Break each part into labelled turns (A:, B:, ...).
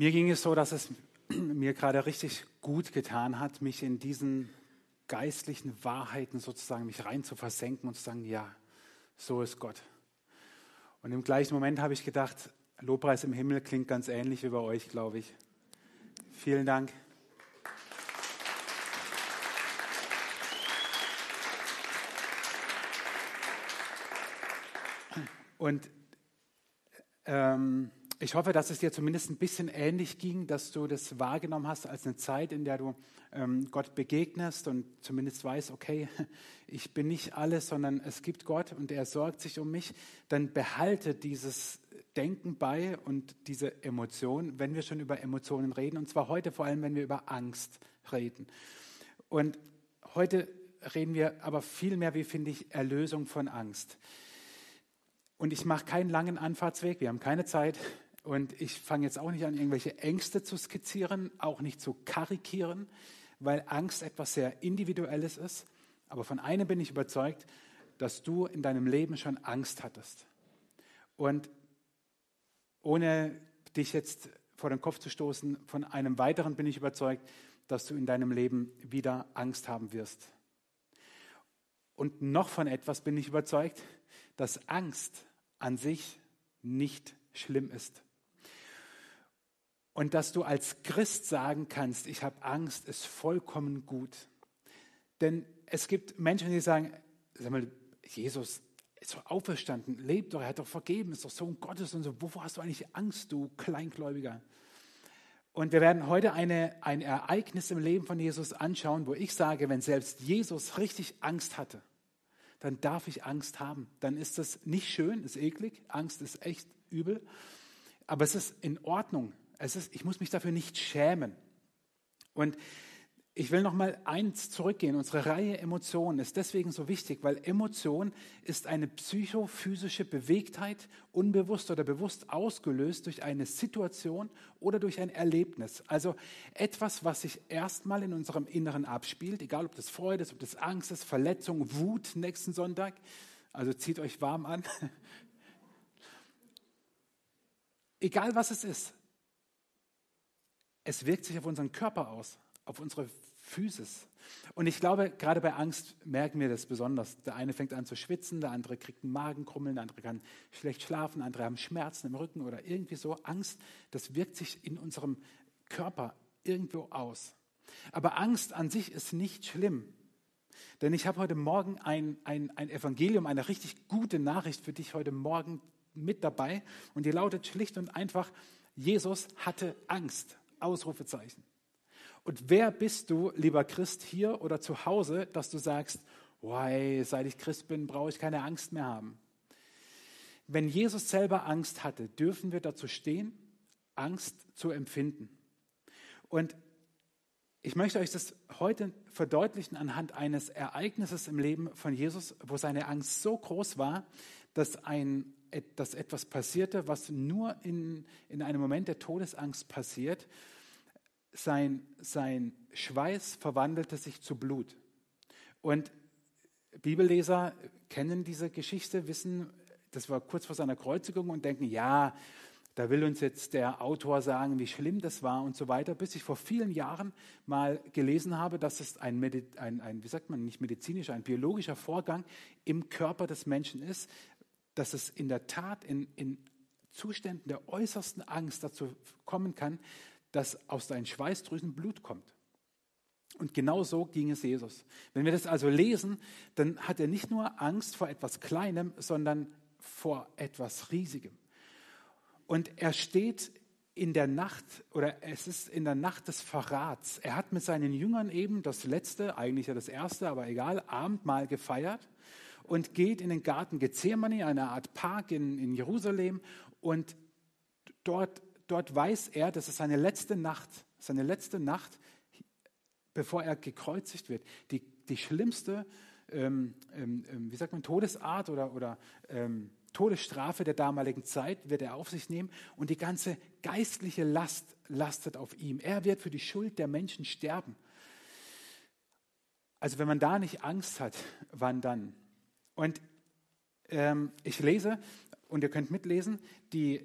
A: Mir ging es so, dass es mir gerade richtig gut getan hat, mich in diesen geistlichen Wahrheiten sozusagen mich rein zu versenken und zu sagen, ja, so ist Gott. Und im gleichen Moment habe ich gedacht, Lobpreis im Himmel klingt ganz ähnlich wie bei euch, glaube ich. Vielen Dank. Und ähm, ich hoffe, dass es dir zumindest ein bisschen ähnlich ging, dass du das wahrgenommen hast als eine Zeit, in der du ähm, Gott begegnest und zumindest weißt, okay, ich bin nicht alles, sondern es gibt Gott und er sorgt sich um mich. Dann behalte dieses Denken bei und diese Emotion, wenn wir schon über Emotionen reden, und zwar heute vor allem, wenn wir über Angst reden. Und heute reden wir aber viel mehr, wie finde ich, Erlösung von Angst. Und ich mache keinen langen Anfahrtsweg, wir haben keine Zeit. Und ich fange jetzt auch nicht an, irgendwelche Ängste zu skizzieren, auch nicht zu karikieren, weil Angst etwas sehr Individuelles ist. Aber von einem bin ich überzeugt, dass du in deinem Leben schon Angst hattest. Und ohne dich jetzt vor den Kopf zu stoßen, von einem weiteren bin ich überzeugt, dass du in deinem Leben wieder Angst haben wirst. Und noch von etwas bin ich überzeugt, dass Angst an sich nicht schlimm ist. Und dass du als Christ sagen kannst, ich habe Angst, ist vollkommen gut. Denn es gibt Menschen, die sagen, sag mal, Jesus ist doch auferstanden, lebt doch, er hat doch vergeben, ist doch Sohn Gottes und so. Wovor hast du eigentlich Angst, du Kleingläubiger? Und wir werden heute eine, ein Ereignis im Leben von Jesus anschauen, wo ich sage, wenn selbst Jesus richtig Angst hatte, dann darf ich Angst haben. Dann ist das nicht schön, ist eklig. Angst ist echt übel. Aber es ist in Ordnung. Es ist, ich muss mich dafür nicht schämen. Und ich will noch mal eins zurückgehen. Unsere Reihe Emotionen ist deswegen so wichtig, weil Emotion ist eine psychophysische Bewegtheit, unbewusst oder bewusst ausgelöst durch eine Situation oder durch ein Erlebnis. Also etwas, was sich erstmal in unserem Inneren abspielt, egal ob das Freude ist, ob das Angst ist, Verletzung, Wut nächsten Sonntag. Also zieht euch warm an. egal was es ist, es wirkt sich auf unseren Körper aus, auf unsere Physis. Und ich glaube, gerade bei Angst merken wir das besonders. Der eine fängt an zu schwitzen, der andere kriegt einen Magenkrummeln, der andere kann schlecht schlafen, andere haben Schmerzen im Rücken oder irgendwie so. Angst, das wirkt sich in unserem Körper irgendwo aus. Aber Angst an sich ist nicht schlimm. Denn ich habe heute Morgen ein, ein, ein Evangelium, eine richtig gute Nachricht für dich heute Morgen mit dabei. Und die lautet schlicht und einfach, Jesus hatte Angst. Ausrufezeichen. Und wer bist du, lieber Christ, hier oder zu Hause, dass du sagst, Why, seit ich Christ bin, brauche ich keine Angst mehr haben. Wenn Jesus selber Angst hatte, dürfen wir dazu stehen, Angst zu empfinden. Und ich möchte euch das heute verdeutlichen anhand eines Ereignisses im Leben von Jesus, wo seine Angst so groß war, dass, ein, dass etwas passierte, was nur in, in einem Moment der Todesangst passiert sein, sein Schweiß verwandelte sich zu Blut. Und Bibelleser kennen diese Geschichte, wissen, das war kurz vor seiner Kreuzigung und denken, ja, da will uns jetzt der Autor sagen, wie schlimm das war und so weiter, bis ich vor vielen Jahren mal gelesen habe, dass es ein, ein, ein wie sagt man, nicht medizinischer, ein biologischer Vorgang im Körper des Menschen ist, dass es in der Tat in, in Zuständen der äußersten Angst dazu kommen kann, dass aus deinen Schweißdrüsen Blut kommt. Und genau so ging es Jesus. Wenn wir das also lesen, dann hat er nicht nur Angst vor etwas Kleinem, sondern vor etwas Riesigem. Und er steht in der Nacht, oder es ist in der Nacht des Verrats. Er hat mit seinen Jüngern eben das letzte, eigentlich ja das erste, aber egal, Abendmahl gefeiert und geht in den Garten Gethsemane, eine Art Park in, in Jerusalem, und dort dort weiß er, das ist seine letzte Nacht, seine letzte Nacht, bevor er gekreuzigt wird. Die, die schlimmste, ähm, ähm, ähm, wie sagt man, Todesart oder, oder ähm, Todesstrafe der damaligen Zeit wird er auf sich nehmen und die ganze geistliche Last lastet auf ihm. Er wird für die Schuld der Menschen sterben. Also wenn man da nicht Angst hat, wann dann? Und ähm, ich lese, und ihr könnt mitlesen, die,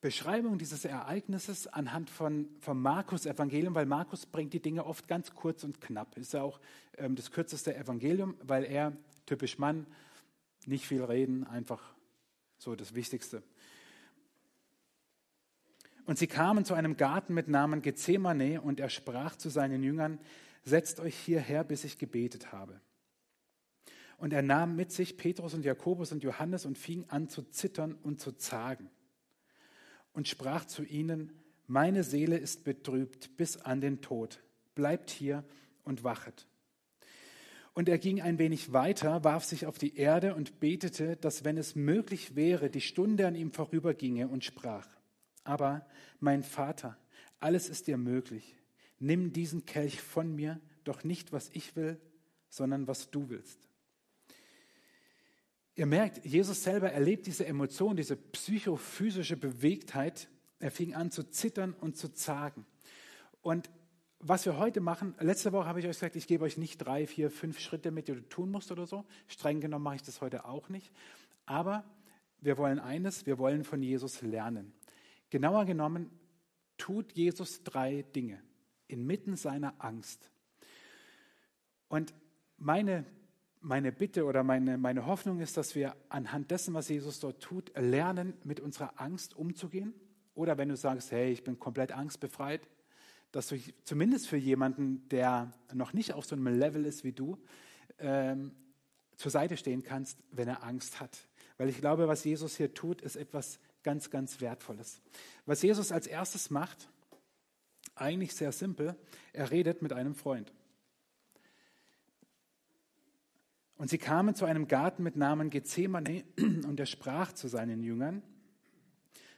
A: Beschreibung dieses Ereignisses anhand von, vom Markus-Evangelium, weil Markus bringt die Dinge oft ganz kurz und knapp. Ist ja auch ähm, das kürzeste Evangelium, weil er, typisch Mann, nicht viel reden, einfach so das Wichtigste. Und sie kamen zu einem Garten mit Namen Gethsemane und er sprach zu seinen Jüngern, setzt euch hierher, bis ich gebetet habe. Und er nahm mit sich Petrus und Jakobus und Johannes und fing an zu zittern und zu zagen und sprach zu ihnen, meine Seele ist betrübt bis an den Tod, bleibt hier und wachet. Und er ging ein wenig weiter, warf sich auf die Erde und betete, dass wenn es möglich wäre, die Stunde an ihm vorüberginge und sprach, aber mein Vater, alles ist dir möglich, nimm diesen Kelch von mir, doch nicht was ich will, sondern was du willst. Ihr merkt, Jesus selber erlebt diese Emotion, diese psychophysische Bewegtheit. Er fing an zu zittern und zu zagen. Und was wir heute machen, letzte Woche habe ich euch gesagt, ich gebe euch nicht drei, vier, fünf Schritte mit, die du tun musst oder so. Streng genommen mache ich das heute auch nicht. Aber wir wollen eines, wir wollen von Jesus lernen. Genauer genommen tut Jesus drei Dinge inmitten seiner Angst. Und meine meine Bitte oder meine, meine Hoffnung ist, dass wir anhand dessen, was Jesus dort tut, lernen, mit unserer Angst umzugehen. Oder wenn du sagst, hey, ich bin komplett angstbefreit, dass du zumindest für jemanden, der noch nicht auf so einem Level ist wie du, ähm, zur Seite stehen kannst, wenn er Angst hat. Weil ich glaube, was Jesus hier tut, ist etwas ganz, ganz Wertvolles. Was Jesus als erstes macht, eigentlich sehr simpel, er redet mit einem Freund. Und sie kamen zu einem Garten mit Namen Gethsemane und er sprach zu seinen Jüngern,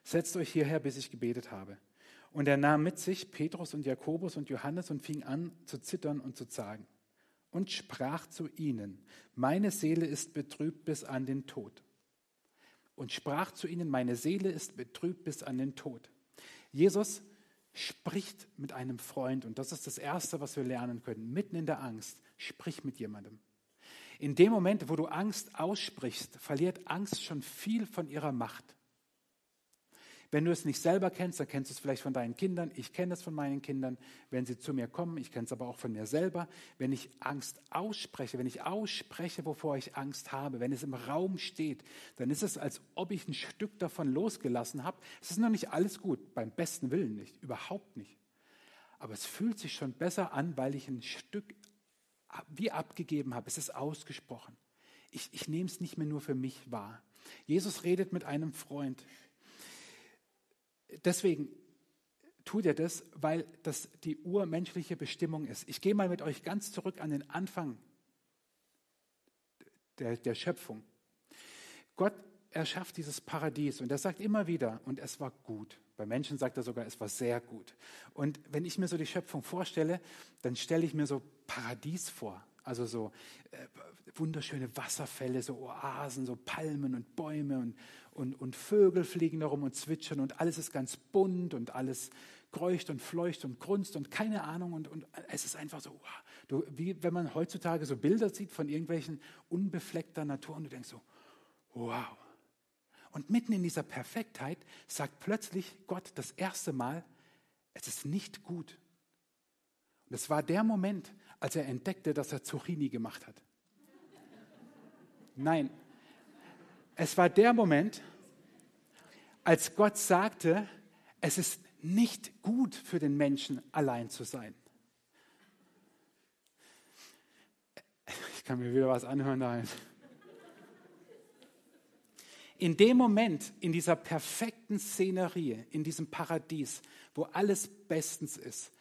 A: setzt euch hierher, bis ich gebetet habe. Und er nahm mit sich Petrus und Jakobus und Johannes und fing an zu zittern und zu zagen und sprach zu ihnen, meine Seele ist betrübt bis an den Tod. Und sprach zu ihnen, meine Seele ist betrübt bis an den Tod. Jesus spricht mit einem Freund und das ist das Erste, was wir lernen können. Mitten in der Angst, sprich mit jemandem. In dem Moment, wo du Angst aussprichst, verliert Angst schon viel von ihrer Macht. Wenn du es nicht selber kennst, dann kennst du es vielleicht von deinen Kindern. Ich kenne es von meinen Kindern, wenn sie zu mir kommen. Ich kenne es aber auch von mir selber. Wenn ich Angst ausspreche, wenn ich ausspreche, wovor ich Angst habe, wenn es im Raum steht, dann ist es, als ob ich ein Stück davon losgelassen habe. Es ist noch nicht alles gut, beim besten Willen nicht, überhaupt nicht. Aber es fühlt sich schon besser an, weil ich ein Stück wie abgegeben habe. Es ist ausgesprochen. Ich, ich nehme es nicht mehr nur für mich wahr. Jesus redet mit einem Freund. Deswegen tut er das, weil das die urmenschliche Bestimmung ist. Ich gehe mal mit euch ganz zurück an den Anfang der, der Schöpfung. Gott erschafft dieses Paradies und er sagt immer wieder, und es war gut. Bei Menschen sagt er sogar, es war sehr gut. Und wenn ich mir so die Schöpfung vorstelle, dann stelle ich mir so Paradies vor. Also so äh, wunderschöne Wasserfälle, so Oasen, so Palmen und Bäume und, und, und Vögel fliegen darum und zwitschern und alles ist ganz bunt und alles kreucht und fleucht und grunzt und keine Ahnung und, und es ist einfach so, wow. du, wie wenn man heutzutage so Bilder sieht von irgendwelchen unbefleckter Natur und du denkst so, wow. Und mitten in dieser Perfektheit sagt plötzlich Gott das erste Mal, es ist nicht gut. Und es war der Moment, als er entdeckte, dass er Zucchini gemacht hat. Nein, es war der Moment, als Gott sagte, es ist nicht gut für den Menschen allein zu sein. Ich kann mir wieder was anhören dahin. In dem Moment, in dieser perfekten Szenerie, in diesem Paradies, wo alles bestens ist,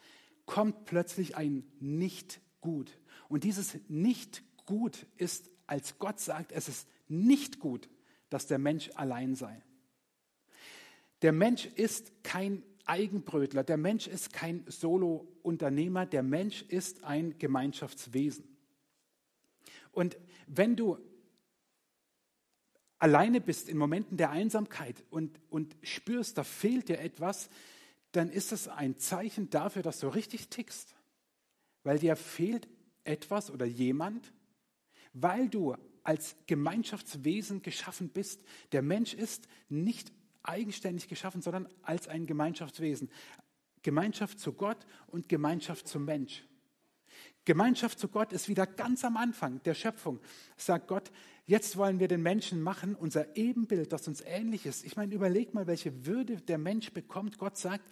A: kommt plötzlich ein nicht gut. Und dieses nicht gut ist, als Gott sagt, es ist nicht gut, dass der Mensch allein sei. Der Mensch ist kein Eigenbrötler, der Mensch ist kein Solo-Unternehmer, der Mensch ist ein Gemeinschaftswesen. Und wenn du alleine bist in Momenten der Einsamkeit und, und spürst, da fehlt dir etwas, dann ist es ein Zeichen dafür, dass du richtig tickst. Weil dir fehlt etwas oder jemand, weil du als Gemeinschaftswesen geschaffen bist. Der Mensch ist nicht eigenständig geschaffen, sondern als ein Gemeinschaftswesen. Gemeinschaft zu Gott und Gemeinschaft zum Mensch. Gemeinschaft zu Gott ist wieder ganz am Anfang der Schöpfung. Sagt Gott, jetzt wollen wir den Menschen machen, unser Ebenbild, das uns ähnlich ist. Ich meine, überleg mal, welche Würde der Mensch bekommt. Gott sagt,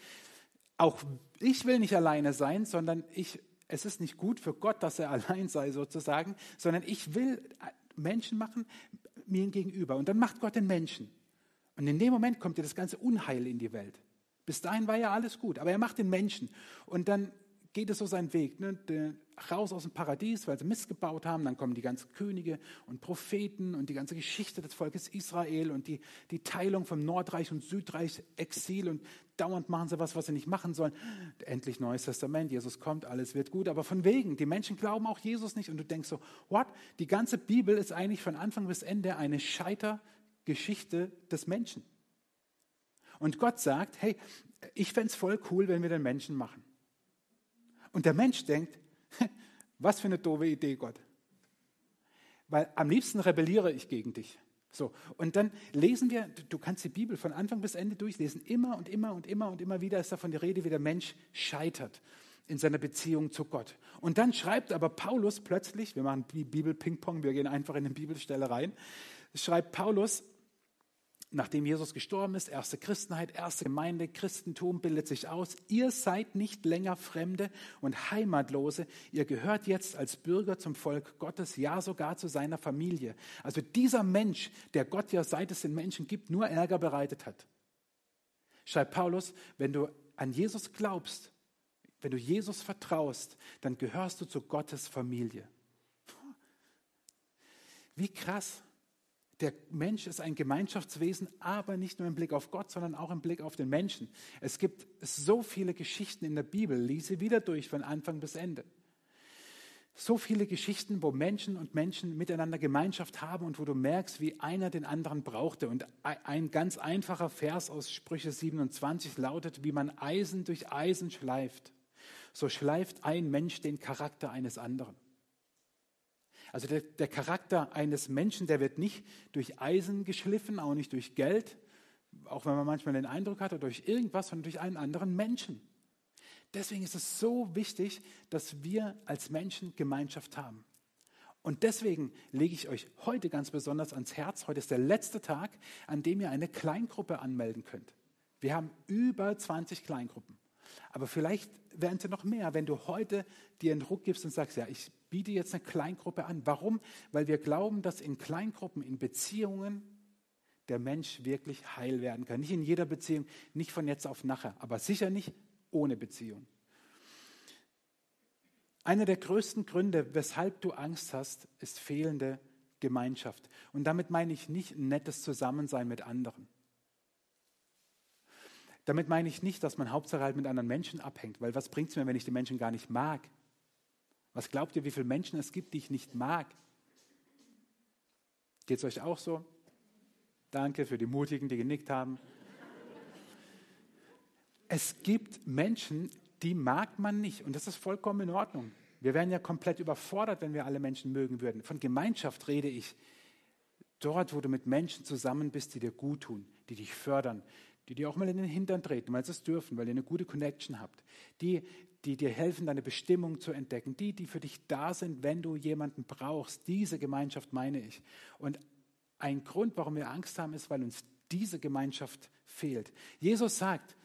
A: auch ich will nicht alleine sein, sondern ich, es ist nicht gut für Gott, dass er allein sei sozusagen, sondern ich will Menschen machen mir gegenüber. Und dann macht Gott den Menschen. Und in dem Moment kommt ja das ganze Unheil in die Welt. Bis dahin war ja alles gut, aber er macht den Menschen. Und dann geht es so seinen Weg. Ne? Raus aus dem Paradies, weil sie Mist gebaut haben. Dann kommen die ganzen Könige und Propheten und die ganze Geschichte des Volkes Israel und die, die Teilung vom Nordreich und Südreich, Exil und dauernd machen sie was, was sie nicht machen sollen. Endlich Neues Testament, Jesus kommt, alles wird gut. Aber von wegen, die Menschen glauben auch Jesus nicht und du denkst so, what? Die ganze Bibel ist eigentlich von Anfang bis Ende eine Scheitergeschichte des Menschen. Und Gott sagt, hey, ich fände es voll cool, wenn wir den Menschen machen. Und der Mensch denkt, was für eine doofe Idee, Gott. Weil am liebsten rebelliere ich gegen dich. So, und dann lesen wir, du kannst die Bibel von Anfang bis Ende durchlesen, immer und immer und immer und immer wieder ist davon die Rede, wie der Mensch scheitert in seiner Beziehung zu Gott. Und dann schreibt aber Paulus plötzlich, wir machen Bibel Ping-Pong, wir gehen einfach in eine Bibelstelle rein, schreibt Paulus, nachdem Jesus gestorben ist, erste Christenheit, erste Gemeinde, Christentum bildet sich aus. Ihr seid nicht länger Fremde und Heimatlose. Ihr gehört jetzt als Bürger zum Volk Gottes, ja sogar zu seiner Familie. Also dieser Mensch, der Gott ja seit es den Menschen gibt, nur Ärger bereitet hat. Schreibt Paulus, wenn du an Jesus glaubst, wenn du Jesus vertraust, dann gehörst du zu Gottes Familie. Wie krass der Mensch ist ein Gemeinschaftswesen, aber nicht nur im Blick auf Gott, sondern auch im Blick auf den Menschen. Es gibt so viele Geschichten in der Bibel, lies sie wieder durch von Anfang bis Ende. So viele Geschichten, wo Menschen und Menschen miteinander Gemeinschaft haben und wo du merkst, wie einer den anderen brauchte. Und ein ganz einfacher Vers aus Sprüche 27 lautet, wie man Eisen durch Eisen schleift. So schleift ein Mensch den Charakter eines anderen. Also der, der Charakter eines Menschen, der wird nicht durch Eisen geschliffen, auch nicht durch Geld, auch wenn man manchmal den Eindruck hat, oder durch irgendwas, sondern durch einen anderen Menschen. Deswegen ist es so wichtig, dass wir als Menschen Gemeinschaft haben. Und deswegen lege ich euch heute ganz besonders ans Herz. Heute ist der letzte Tag, an dem ihr eine Kleingruppe anmelden könnt. Wir haben über 20 Kleingruppen. Aber vielleicht werden es ja noch mehr, wenn du heute dir einen Druck gibst und sagst, ja, ich biete jetzt eine Kleingruppe an. Warum? Weil wir glauben, dass in Kleingruppen, in Beziehungen der Mensch wirklich heil werden kann. Nicht in jeder Beziehung, nicht von jetzt auf nachher, aber sicher nicht ohne Beziehung. Einer der größten Gründe, weshalb du Angst hast, ist fehlende Gemeinschaft. Und damit meine ich nicht ein nettes Zusammensein mit anderen. Damit meine ich nicht, dass man Hauptsache halt mit anderen Menschen abhängt, weil was bringt es mir, wenn ich die Menschen gar nicht mag? Was glaubt ihr, wie viele Menschen es gibt, die ich nicht mag? Geht es euch auch so? Danke für die Mutigen, die genickt haben. Es gibt Menschen, die mag man nicht und das ist vollkommen in Ordnung. Wir wären ja komplett überfordert, wenn wir alle Menschen mögen würden. Von Gemeinschaft rede ich. Dort, wo du mit Menschen zusammen bist, die dir gut tun, die dich fördern, die dir auch mal in den Hintern treten, weil sie es dürfen, weil ihr eine gute Connection habt, die, die dir helfen, deine Bestimmung zu entdecken, die, die für dich da sind, wenn du jemanden brauchst. Diese Gemeinschaft meine ich. Und ein Grund, warum wir Angst haben, ist, weil uns diese Gemeinschaft fehlt. Jesus sagt,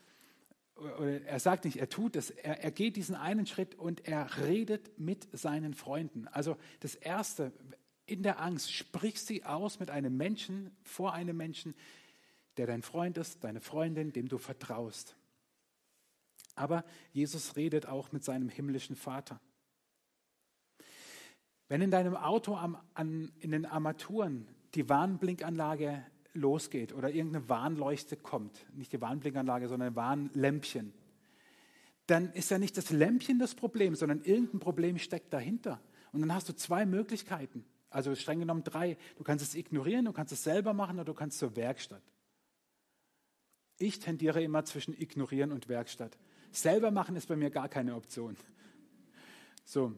A: oder er sagt nicht, er tut es, er, er geht diesen einen Schritt und er redet mit seinen Freunden. Also das Erste, in der Angst, sprich sie aus mit einem Menschen, vor einem Menschen, der dein Freund ist, deine Freundin, dem du vertraust. Aber Jesus redet auch mit seinem himmlischen Vater. Wenn in deinem Auto am, an, in den Armaturen die Warnblinkanlage losgeht oder irgendeine Warnleuchte kommt, nicht die Warnblinkanlage, sondern ein Warnlämpchen, dann ist ja nicht das Lämpchen das Problem, sondern irgendein Problem steckt dahinter. Und dann hast du zwei Möglichkeiten, also streng genommen drei. Du kannst es ignorieren, du kannst es selber machen oder du kannst zur Werkstatt. Ich tendiere immer zwischen ignorieren und Werkstatt. Selber machen ist bei mir gar keine Option. So.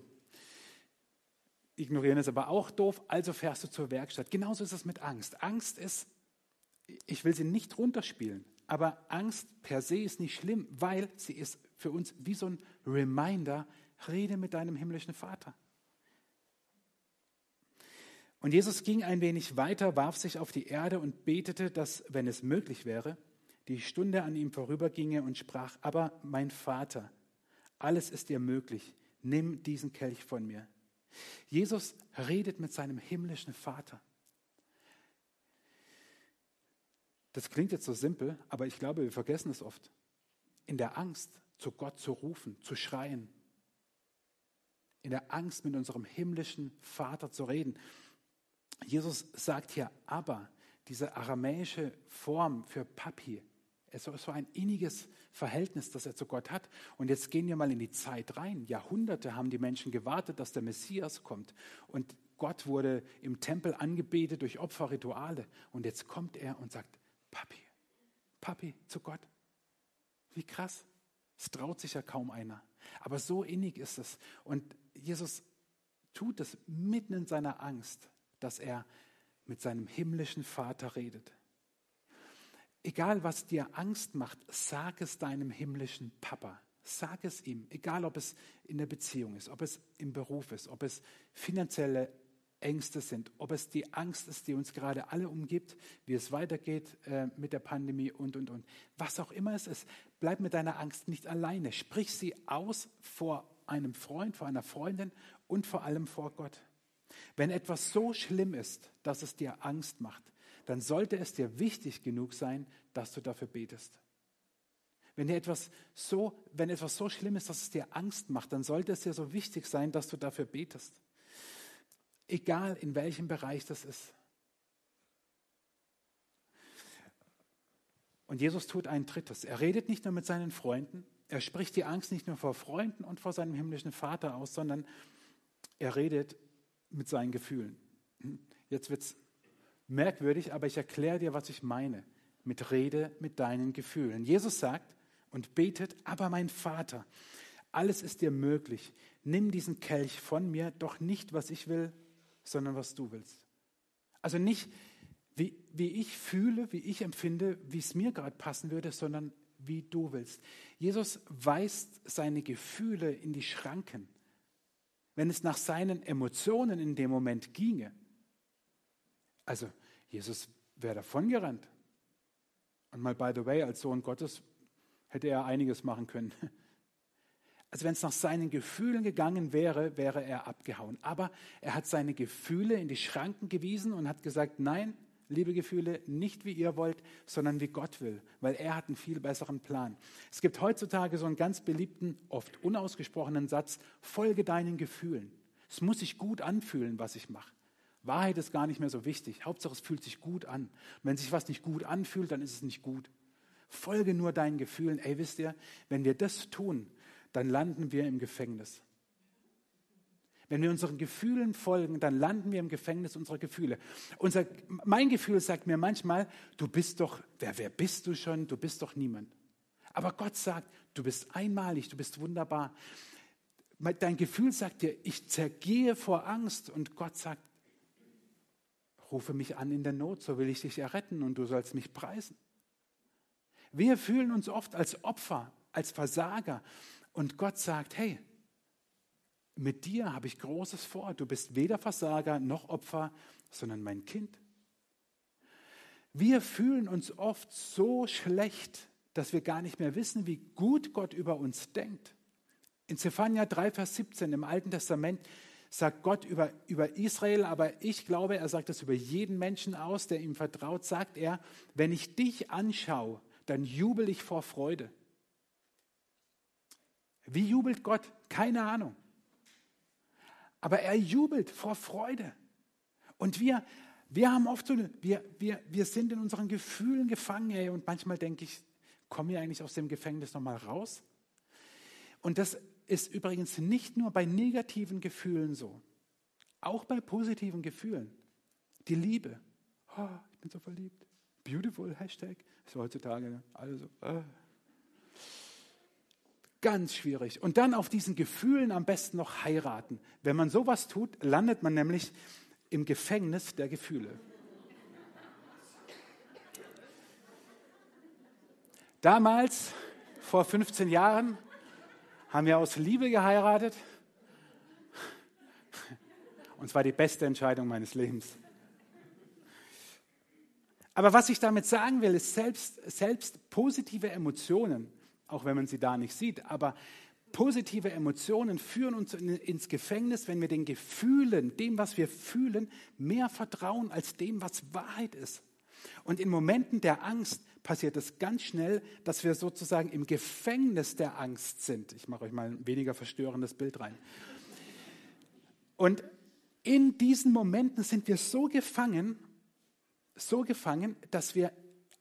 A: Ignorieren ist aber auch doof, also fährst du zur Werkstatt. Genauso ist es mit Angst. Angst ist, ich will sie nicht runterspielen, aber Angst per se ist nicht schlimm, weil sie ist für uns wie so ein Reminder, rede mit deinem himmlischen Vater. Und Jesus ging ein wenig weiter, warf sich auf die Erde und betete, dass, wenn es möglich wäre, die Stunde an ihm vorüberginge und sprach, aber mein Vater, alles ist dir möglich, nimm diesen Kelch von mir. Jesus redet mit seinem himmlischen Vater. Das klingt jetzt so simpel, aber ich glaube, wir vergessen es oft. In der Angst, zu Gott zu rufen, zu schreien. In der Angst, mit unserem himmlischen Vater zu reden. Jesus sagt hier aber, diese aramäische Form für Papi, es ist so ein inniges Verhältnis, das er zu Gott hat. Und jetzt gehen wir mal in die Zeit rein. Jahrhunderte haben die Menschen gewartet, dass der Messias kommt. Und Gott wurde im Tempel angebetet durch Opferrituale. Und jetzt kommt er und sagt, Papi, Papi zu Gott. Wie krass. Es traut sich ja kaum einer. Aber so innig ist es. Und Jesus tut es mitten in seiner Angst, dass er mit seinem himmlischen Vater redet. Egal, was dir Angst macht, sag es deinem himmlischen Papa. Sag es ihm, egal ob es in der Beziehung ist, ob es im Beruf ist, ob es finanzielle Ängste sind, ob es die Angst ist, die uns gerade alle umgibt, wie es weitergeht äh, mit der Pandemie und, und, und. Was auch immer es ist, bleib mit deiner Angst nicht alleine. Sprich sie aus vor einem Freund, vor einer Freundin und vor allem vor Gott. Wenn etwas so schlimm ist, dass es dir Angst macht, dann sollte es dir wichtig genug sein, dass du dafür betest. Wenn dir etwas so, wenn etwas so schlimm ist, dass es dir Angst macht, dann sollte es dir so wichtig sein, dass du dafür betest egal in welchem Bereich das ist. Und Jesus tut ein drittes. Er redet nicht nur mit seinen Freunden, er spricht die Angst nicht nur vor Freunden und vor seinem himmlischen Vater aus, sondern er redet mit seinen Gefühlen. Jetzt wird es merkwürdig, aber ich erkläre dir, was ich meine mit Rede mit deinen Gefühlen. Jesus sagt und betet, aber mein Vater, alles ist dir möglich. Nimm diesen Kelch von mir, doch nicht, was ich will, sondern was du willst. Also nicht, wie, wie ich fühle, wie ich empfinde, wie es mir gerade passen würde, sondern wie du willst. Jesus weist seine Gefühle in die Schranken. Wenn es nach seinen Emotionen in dem Moment ginge, also Jesus wäre davongerannt. Und mal by the way, als Sohn Gottes hätte er einiges machen können. Also wenn es nach seinen Gefühlen gegangen wäre, wäre er abgehauen. Aber er hat seine Gefühle in die Schranken gewiesen und hat gesagt, nein, liebe Gefühle, nicht wie ihr wollt, sondern wie Gott will, weil er hat einen viel besseren Plan. Es gibt heutzutage so einen ganz beliebten, oft unausgesprochenen Satz, folge deinen Gefühlen. Es muss sich gut anfühlen, was ich mache. Wahrheit ist gar nicht mehr so wichtig. Hauptsache, es fühlt sich gut an. Und wenn sich was nicht gut anfühlt, dann ist es nicht gut. Folge nur deinen Gefühlen. Ey, wisst ihr, wenn wir das tun, dann landen wir im Gefängnis. Wenn wir unseren Gefühlen folgen, dann landen wir im Gefängnis unserer Gefühle. Unser, mein Gefühl sagt mir manchmal, du bist doch, wer, wer bist du schon? Du bist doch niemand. Aber Gott sagt, du bist einmalig, du bist wunderbar. Dein Gefühl sagt dir, ich zergehe vor Angst und Gott sagt, rufe mich an in der Not, so will ich dich erretten und du sollst mich preisen. Wir fühlen uns oft als Opfer, als Versager, und Gott sagt, hey, mit dir habe ich Großes vor. Du bist weder Versager noch Opfer, sondern mein Kind. Wir fühlen uns oft so schlecht, dass wir gar nicht mehr wissen, wie gut Gott über uns denkt. In Zephania 3, Vers 17 im Alten Testament sagt Gott über, über Israel, aber ich glaube, er sagt das über jeden Menschen aus, der ihm vertraut, sagt er, wenn ich dich anschaue, dann jubel ich vor Freude. Wie jubelt Gott? Keine Ahnung. Aber er jubelt vor Freude. Und wir, wir haben oft so, wir, wir, wir sind in unseren Gefühlen gefangen. Ey, und manchmal denke ich, kommen wir eigentlich aus dem Gefängnis nochmal raus? Und das ist übrigens nicht nur bei negativen Gefühlen so, auch bei positiven Gefühlen. Die Liebe. Oh, ich bin so verliebt. Beautiful, Hashtag. Ist heutzutage ne? alles so. Oh. Ganz schwierig. Und dann auf diesen Gefühlen am besten noch heiraten. Wenn man sowas tut, landet man nämlich im Gefängnis der Gefühle. Damals, vor 15 Jahren, haben wir aus Liebe geheiratet. Und es war die beste Entscheidung meines Lebens. Aber was ich damit sagen will, ist selbst, selbst positive Emotionen, auch wenn man sie da nicht sieht, aber positive Emotionen führen uns ins Gefängnis, wenn wir den Gefühlen, dem, was wir fühlen, mehr vertrauen als dem, was Wahrheit ist. Und in Momenten der Angst passiert es ganz schnell, dass wir sozusagen im Gefängnis der Angst sind. Ich mache euch mal ein weniger verstörendes Bild rein. Und in diesen Momenten sind wir so gefangen, so gefangen, dass wir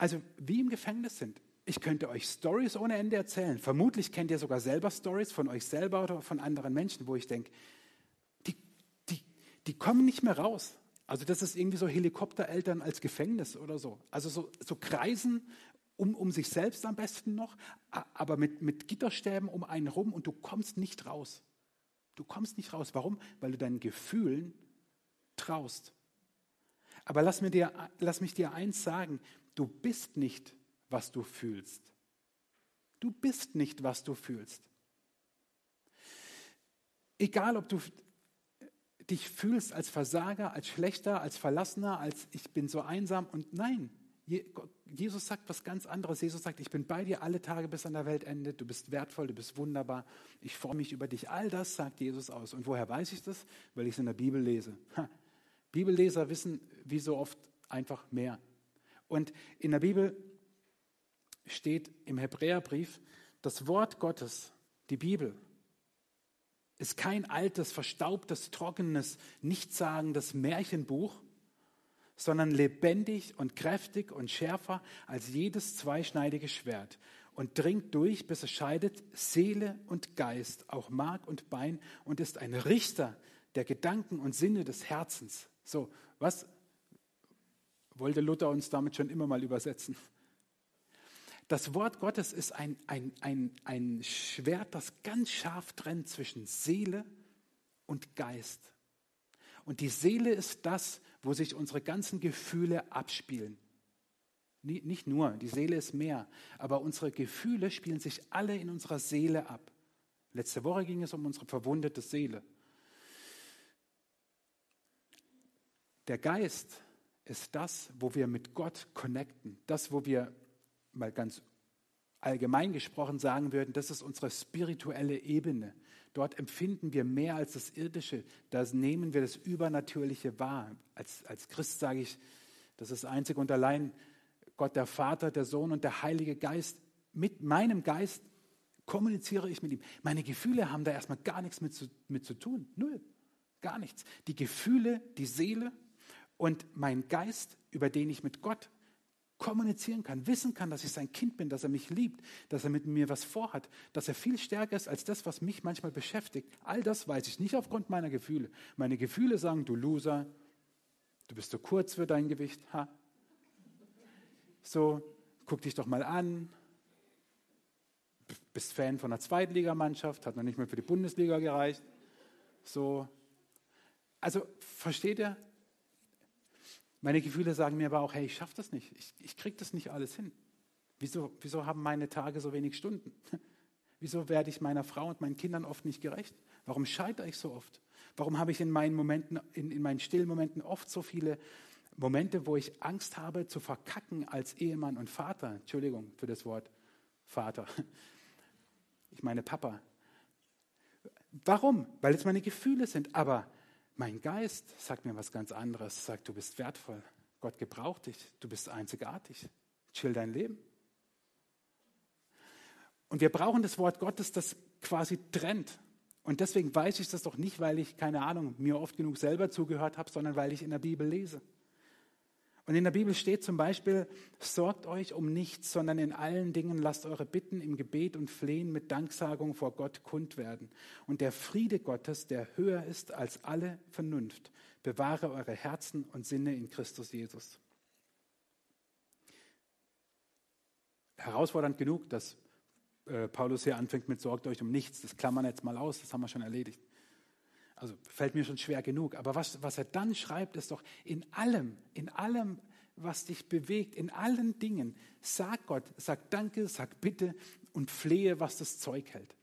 A: also wie im Gefängnis sind. Ich könnte euch Stories ohne Ende erzählen. Vermutlich kennt ihr sogar selber Stories von euch selber oder von anderen Menschen, wo ich denke, die, die, die kommen nicht mehr raus. Also das ist irgendwie so Helikoptereltern als Gefängnis oder so. Also so, so kreisen um, um sich selbst am besten noch, aber mit, mit Gitterstäben um einen rum und du kommst nicht raus. Du kommst nicht raus. Warum? Weil du deinen Gefühlen traust. Aber lass, mir dir, lass mich dir eins sagen, du bist nicht, was du fühlst. Du bist nicht, was du fühlst. Egal, ob du dich fühlst als Versager, als Schlechter, als Verlassener, als ich bin so einsam und nein, Jesus sagt was ganz anderes. Jesus sagt, ich bin bei dir alle Tage bis an der Welt endet. Du bist wertvoll, du bist wunderbar. Ich freue mich über dich. All das sagt Jesus aus. Und woher weiß ich das? Weil ich es in der Bibel lese. Ha. Bibelleser wissen wie so oft einfach mehr. Und in der Bibel steht im Hebräerbrief, das Wort Gottes, die Bibel, ist kein altes, verstaubtes, trockenes, nichtssagendes Märchenbuch, sondern lebendig und kräftig und schärfer als jedes zweischneidige Schwert und dringt durch, bis es scheidet Seele und Geist, auch Mark und Bein und ist ein Richter der Gedanken und Sinne des Herzens. So, was wollte Luther uns damit schon immer mal übersetzen? Das Wort Gottes ist ein, ein, ein, ein Schwert, das ganz scharf trennt zwischen Seele und Geist. Und die Seele ist das, wo sich unsere ganzen Gefühle abspielen. Nicht nur, die Seele ist mehr, aber unsere Gefühle spielen sich alle in unserer Seele ab. Letzte Woche ging es um unsere verwundete Seele. Der Geist ist das, wo wir mit Gott connecten, das, wo wir mal ganz allgemein gesprochen sagen würden, das ist unsere spirituelle Ebene. Dort empfinden wir mehr als das Irdische. Da nehmen wir das Übernatürliche wahr. Als, als Christ sage ich, das ist einzig und allein Gott der Vater, der Sohn und der Heilige Geist. Mit meinem Geist kommuniziere ich mit ihm. Meine Gefühle haben da erstmal gar nichts mit zu, mit zu tun. Null. Gar nichts. Die Gefühle, die Seele und mein Geist, über den ich mit Gott kommunizieren kann, wissen kann, dass ich sein Kind bin, dass er mich liebt, dass er mit mir was vorhat, dass er viel stärker ist als das, was mich manchmal beschäftigt. All das weiß ich nicht aufgrund meiner Gefühle. Meine Gefühle sagen, du Loser, du bist zu so kurz für dein Gewicht. Ha. So, guck dich doch mal an. Bist Fan von einer Zweitligamannschaft, hat noch nicht mal für die Bundesliga gereicht. So. Also, versteht ihr? Meine Gefühle sagen mir aber auch, hey, ich schaffe das nicht. Ich, ich kriege das nicht alles hin. Wieso, wieso haben meine Tage so wenig Stunden? Wieso werde ich meiner Frau und meinen Kindern oft nicht gerecht? Warum scheitere ich so oft? Warum habe ich in meinen Momenten, in, in meinen stillen Momenten oft so viele Momente, wo ich Angst habe zu verkacken als Ehemann und Vater? Entschuldigung für das Wort Vater. Ich meine Papa. Warum? Weil es meine Gefühle sind. Aber mein Geist sagt mir was ganz anderes, sagt, du bist wertvoll, Gott gebraucht dich, du bist einzigartig, chill dein Leben. Und wir brauchen das Wort Gottes, das quasi trennt. Und deswegen weiß ich das doch nicht, weil ich, keine Ahnung, mir oft genug selber zugehört habe, sondern weil ich in der Bibel lese. Und in der Bibel steht zum Beispiel, sorgt euch um nichts, sondern in allen Dingen lasst eure Bitten im Gebet und Flehen mit Danksagung vor Gott kund werden. Und der Friede Gottes, der höher ist als alle Vernunft, bewahre eure Herzen und Sinne in Christus Jesus. Herausfordernd genug, dass äh, Paulus hier anfängt mit sorgt euch um nichts. Das klammern jetzt mal aus, das haben wir schon erledigt. Also fällt mir schon schwer genug. Aber was, was er dann schreibt, ist doch in allem, in allem, was dich bewegt, in allen Dingen, sag Gott, sag Danke, sag Bitte und flehe, was das Zeug hält.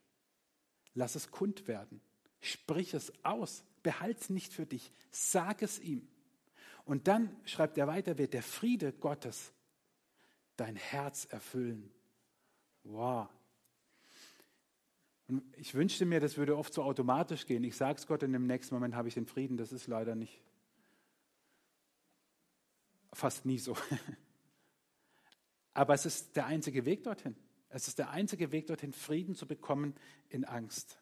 A: Lass es kund werden. Sprich es aus. Behalte es nicht für dich. Sag es ihm. Und dann schreibt er weiter, wird der Friede Gottes dein Herz erfüllen. Wow. Und ich wünschte mir, das würde oft so automatisch gehen. Ich sage es Gott und im nächsten Moment habe ich den Frieden. Das ist leider nicht. Fast nie so. Aber es ist der einzige Weg dorthin. Es ist der einzige Weg dorthin, Frieden zu bekommen in Angst.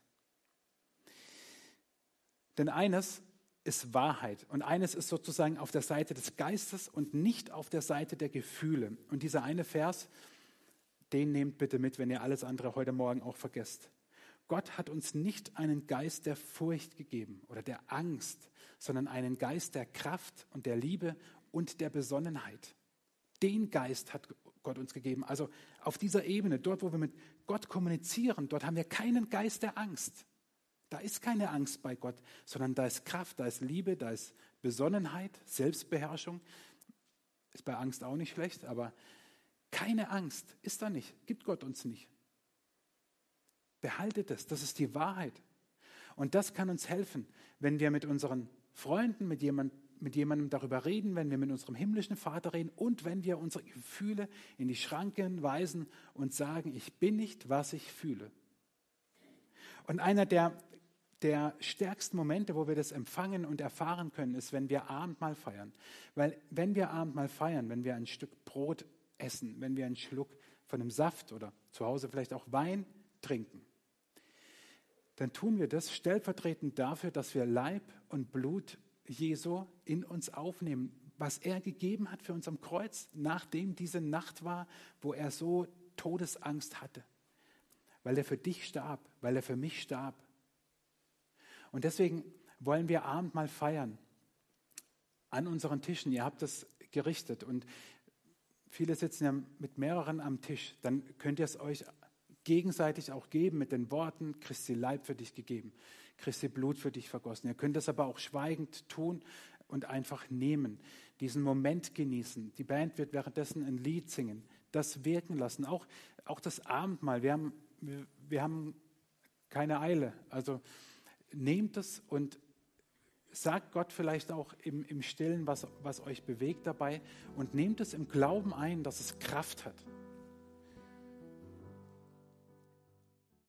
A: Denn eines ist Wahrheit und eines ist sozusagen auf der Seite des Geistes und nicht auf der Seite der Gefühle. Und dieser eine Vers, den nehmt bitte mit, wenn ihr alles andere heute Morgen auch vergesst. Gott hat uns nicht einen Geist der Furcht gegeben oder der Angst, sondern einen Geist der Kraft und der Liebe und der Besonnenheit. Den Geist hat Gott uns gegeben. Also auf dieser Ebene, dort, wo wir mit Gott kommunizieren, dort haben wir keinen Geist der Angst. Da ist keine Angst bei Gott, sondern da ist Kraft, da ist Liebe, da ist Besonnenheit, Selbstbeherrschung. Ist bei Angst auch nicht schlecht, aber keine Angst ist da nicht, gibt Gott uns nicht. Behaltet es, das ist die Wahrheit. Und das kann uns helfen, wenn wir mit unseren Freunden, mit, jemand, mit jemandem darüber reden, wenn wir mit unserem himmlischen Vater reden und wenn wir unsere Gefühle in die Schranken weisen und sagen, ich bin nicht, was ich fühle. Und einer der der stärksten Momente, wo wir das empfangen und erfahren können, ist, wenn wir Abendmahl feiern. Weil wenn wir Abendmahl feiern, wenn wir ein Stück Brot essen, wenn wir einen Schluck von einem Saft oder zu Hause vielleicht auch Wein trinken, dann tun wir das stellvertretend dafür, dass wir Leib und Blut Jesu in uns aufnehmen, was er gegeben hat für uns am Kreuz, nachdem diese Nacht war, wo er so Todesangst hatte, weil er für dich starb, weil er für mich starb, und deswegen wollen wir Abendmahl feiern an unseren Tischen. Ihr habt das gerichtet und viele sitzen ja mit mehreren am Tisch. Dann könnt ihr es euch gegenseitig auch geben mit den Worten, Christi Leib für dich gegeben, Christi Blut für dich vergossen. Ihr könnt das aber auch schweigend tun und einfach nehmen, diesen Moment genießen. Die Band wird währenddessen ein Lied singen, das wirken lassen. Auch, auch das Abendmahl, wir haben, wir, wir haben keine Eile. Also nehmt es und sagt Gott vielleicht auch im, im Stillen, was, was euch bewegt dabei und nehmt es im Glauben ein, dass es Kraft hat.